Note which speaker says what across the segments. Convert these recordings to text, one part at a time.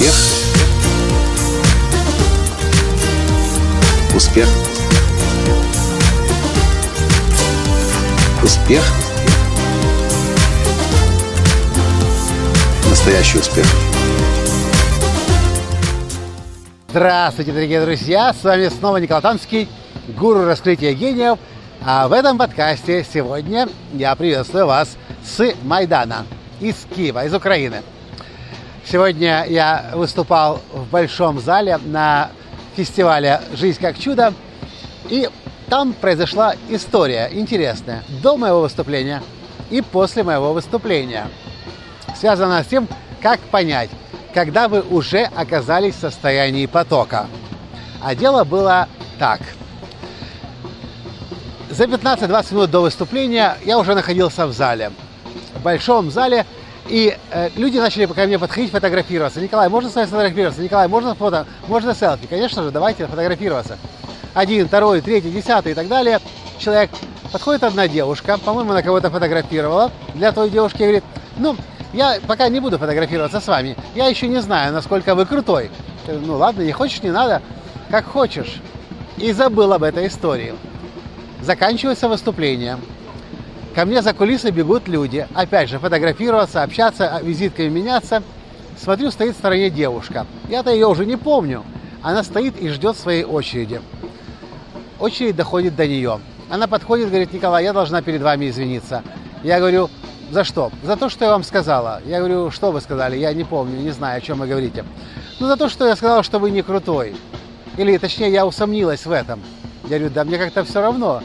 Speaker 1: Успех. Успех. Успех. Настоящий успех.
Speaker 2: Здравствуйте, дорогие друзья! С вами снова Николай Танский, гуру раскрытия гениев. А в этом подкасте сегодня я приветствую вас с Майдана, из Киева, из Украины. Сегодня я выступал в большом зале на фестивале «Жизнь как чудо», и там произошла история интересная до моего выступления и после моего выступления. Связана с тем, как понять, когда вы уже оказались в состоянии потока. А дело было так – за 15-20 минут до выступления я уже находился в зале, в большом зале, и э, люди начали ко мне подходить, фотографироваться. Николай, можно с вами сфотографироваться? Николай, можно фото? Можно селфи? Конечно же, давайте фотографироваться. Один, второй, третий, десятый и так далее. Человек, подходит одна девушка, по-моему, она кого-то фотографировала. Для той девушки говорит, ну, я пока не буду фотографироваться с вами. Я еще не знаю, насколько вы крутой. Ну ладно, не хочешь, не надо, как хочешь. И забыл об этой истории. Заканчивается выступление. Ко мне за кулисы бегут люди. Опять же, фотографироваться, общаться, а, визитками меняться. Смотрю, стоит в стороне девушка. Я-то ее уже не помню. Она стоит и ждет своей очереди. Очередь доходит до нее. Она подходит, говорит, Николай, я должна перед вами извиниться. Я говорю, за что? За то, что я вам сказала. Я говорю, что вы сказали? Я не помню, не знаю, о чем вы говорите. Ну, за то, что я сказала, что вы не крутой. Или, точнее, я усомнилась в этом. Я говорю, да мне как-то все равно,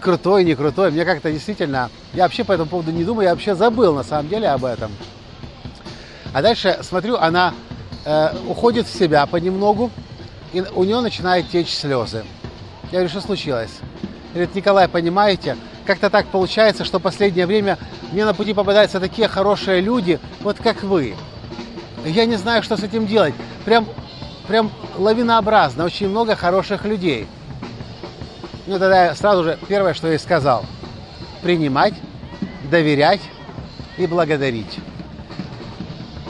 Speaker 2: крутой, не крутой, мне как-то действительно, я вообще по этому поводу не думаю, я вообще забыл на самом деле об этом. А дальше смотрю, она э, уходит в себя понемногу, и у нее начинают течь слезы. Я говорю, что случилось? Говорит, Николай, понимаете, как-то так получается, что последнее время мне на пути попадаются такие хорошие люди, вот как вы. Я не знаю, что с этим делать. Прям, прям лавинообразно, очень много хороших людей – ну, тогда я сразу же первое, что я сказал. Принимать, доверять и благодарить.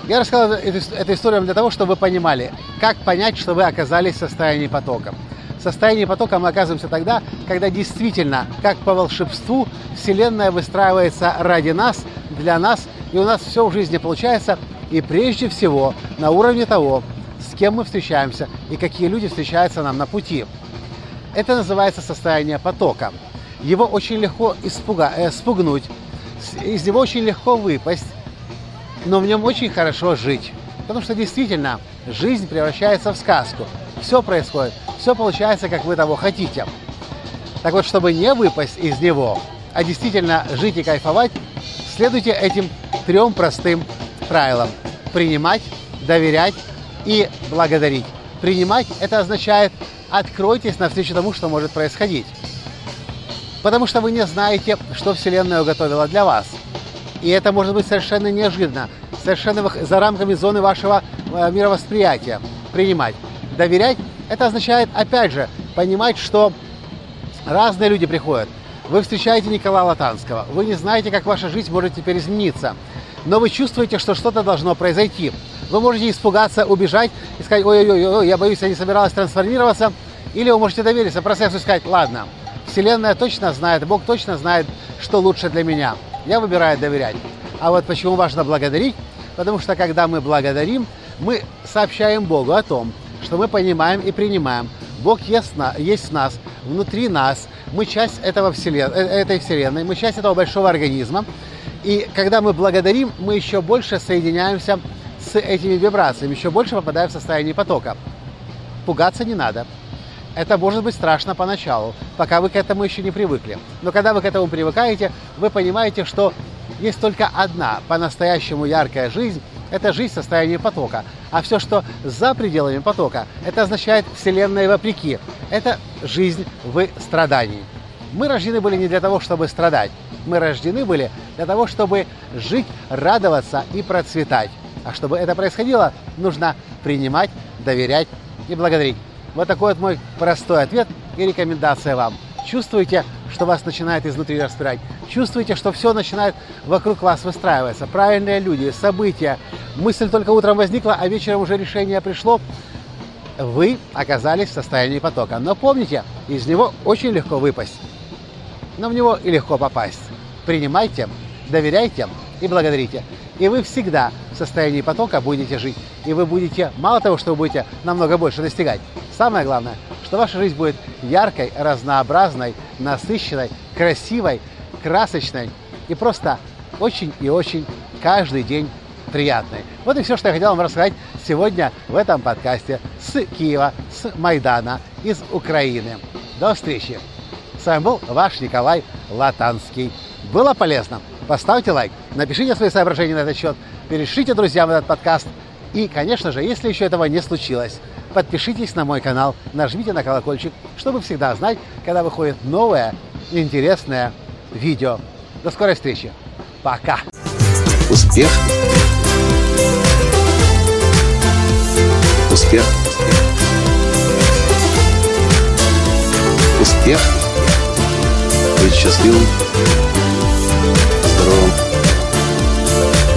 Speaker 2: Я рассказал эту, эту историю для того, чтобы вы понимали, как понять, что вы оказались в состоянии потока. В состоянии потока мы оказываемся тогда, когда действительно, как по волшебству, Вселенная выстраивается ради нас, для нас, и у нас все в жизни получается, и прежде всего на уровне того, с кем мы встречаемся и какие люди встречаются нам на пути. Это называется состояние потока. Его очень легко испуга, э, спугнуть, из него очень легко выпасть, но в нем очень хорошо жить. Потому что действительно жизнь превращается в сказку. Все происходит, все получается, как вы того хотите. Так вот, чтобы не выпасть из него, а действительно жить и кайфовать, следуйте этим трем простым правилам. Принимать, доверять и благодарить. Принимать – это означает откройтесь навстречу тому, что может происходить. Потому что вы не знаете, что Вселенная уготовила для вас. И это может быть совершенно неожиданно, совершенно за рамками зоны вашего э, мировосприятия. Принимать. Доверять – это означает, опять же, понимать, что разные люди приходят. Вы встречаете Николая Латанского, вы не знаете, как ваша жизнь может теперь измениться, но вы чувствуете, что что-то должно произойти. Вы можете испугаться, убежать и сказать, ой-ой-ой, я боюсь, я не собиралась трансформироваться. Или вы можете довериться процессу и сказать, ладно, Вселенная точно знает, Бог точно знает, что лучше для меня. Я выбираю доверять. А вот почему важно благодарить? Потому что когда мы благодарим, мы сообщаем Богу о том, что мы понимаем и принимаем. Бог есть, есть в нас, внутри нас. Мы часть этого вселен... Э, этой Вселенной, мы часть этого большого организма. И когда мы благодарим, мы еще больше соединяемся с этими вибрациями, еще больше попадая в состояние потока. Пугаться не надо. Это может быть страшно поначалу, пока вы к этому еще не привыкли. Но когда вы к этому привыкаете, вы понимаете, что есть только одна по-настоящему яркая жизнь – это жизнь в состоянии потока. А все, что за пределами потока, это означает Вселенная вопреки. Это жизнь в страдании. Мы рождены были не для того, чтобы страдать. Мы рождены были для того, чтобы жить, радоваться и процветать. А чтобы это происходило, нужно принимать, доверять и благодарить. Вот такой вот мой простой ответ и рекомендация вам. чувствуете, что вас начинает изнутри распирать, чувствуете, что все начинает вокруг вас выстраиваться, правильные люди, события, мысль только утром возникла, а вечером уже решение пришло, вы оказались в состоянии потока. Но помните, из него очень легко выпасть, но в него и легко попасть. Принимайте, доверяйте и благодарите. И вы всегда состоянии потока будете жить. И вы будете, мало того, что вы будете намного больше достигать, самое главное, что ваша жизнь будет яркой, разнообразной, насыщенной, красивой, красочной и просто очень и очень каждый день приятной. Вот и все, что я хотел вам рассказать сегодня в этом подкасте с Киева, с Майдана, из Украины. До встречи! С вами был ваш Николай Латанский. Было полезно? Поставьте лайк, напишите свои соображения на этот счет, перешлите друзьям этот подкаст. И, конечно же, если еще этого не случилось, подпишитесь на мой канал, нажмите на колокольчик, чтобы всегда знать, когда выходит новое интересное видео. До скорой встречи. Пока.
Speaker 1: Успех. Успех. Успех. Быть счастливым,